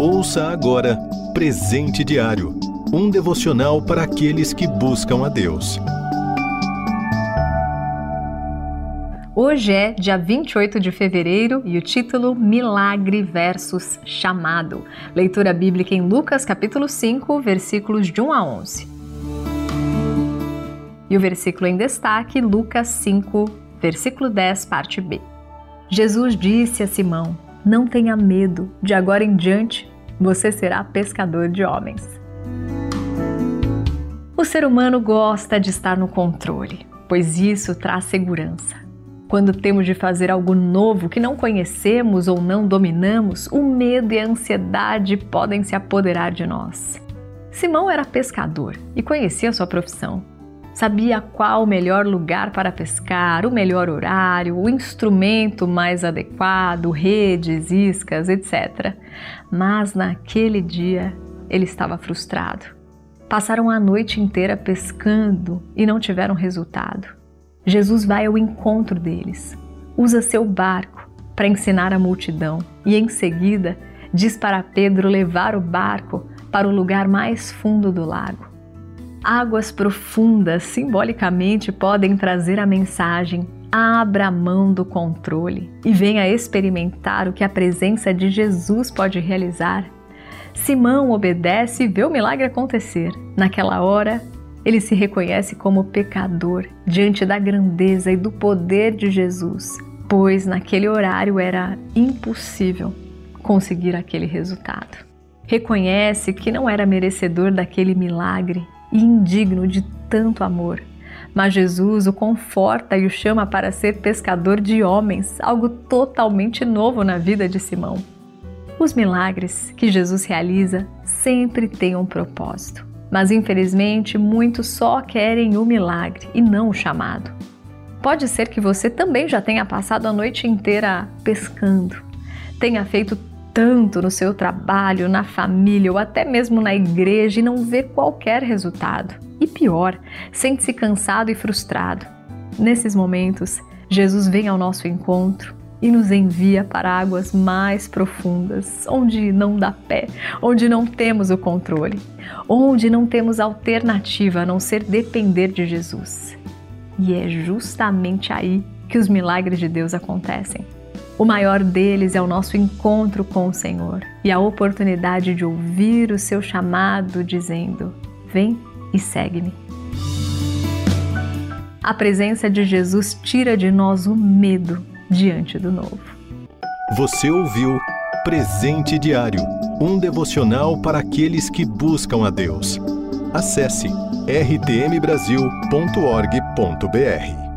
Ouça agora Presente Diário um devocional para aqueles que buscam a Deus. Hoje é dia 28 de fevereiro e o título Milagre versus Chamado. Leitura bíblica em Lucas capítulo 5, versículos de 1 a 11. E o versículo em destaque, Lucas 5, versículo 10, parte B. Jesus disse a Simão: Não tenha medo, de agora em diante você será pescador de homens. O ser humano gosta de estar no controle, pois isso traz segurança. Quando temos de fazer algo novo que não conhecemos ou não dominamos, o medo e a ansiedade podem se apoderar de nós. Simão era pescador e conhecia sua profissão. Sabia qual o melhor lugar para pescar, o melhor horário, o instrumento mais adequado, redes, iscas, etc. Mas naquele dia ele estava frustrado. Passaram a noite inteira pescando e não tiveram resultado. Jesus vai ao encontro deles, usa seu barco para ensinar a multidão e em seguida diz para Pedro levar o barco para o lugar mais fundo do lago. Águas profundas simbolicamente podem trazer a mensagem: abra mão do controle e venha experimentar o que a presença de Jesus pode realizar. Simão obedece e vê o milagre acontecer. Naquela hora, ele se reconhece como pecador diante da grandeza e do poder de Jesus, pois naquele horário era impossível conseguir aquele resultado. Reconhece que não era merecedor daquele milagre e indigno de tanto amor. Mas Jesus o conforta e o chama para ser pescador de homens, algo totalmente novo na vida de Simão. Os milagres que Jesus realiza sempre têm um propósito, mas infelizmente muitos só querem o milagre e não o chamado. Pode ser que você também já tenha passado a noite inteira pescando, tenha feito tanto no seu trabalho, na família ou até mesmo na igreja e não vê qualquer resultado. E pior, sente-se cansado e frustrado. Nesses momentos, Jesus vem ao nosso encontro e nos envia para águas mais profundas, onde não dá pé, onde não temos o controle, onde não temos alternativa a não ser depender de Jesus. E é justamente aí que os milagres de Deus acontecem. O maior deles é o nosso encontro com o Senhor e a oportunidade de ouvir o seu chamado dizendo: Vem e segue-me. A presença de Jesus tira de nós o medo diante do novo. Você ouviu Presente Diário um devocional para aqueles que buscam a Deus. Acesse rtmbrasil.org.br.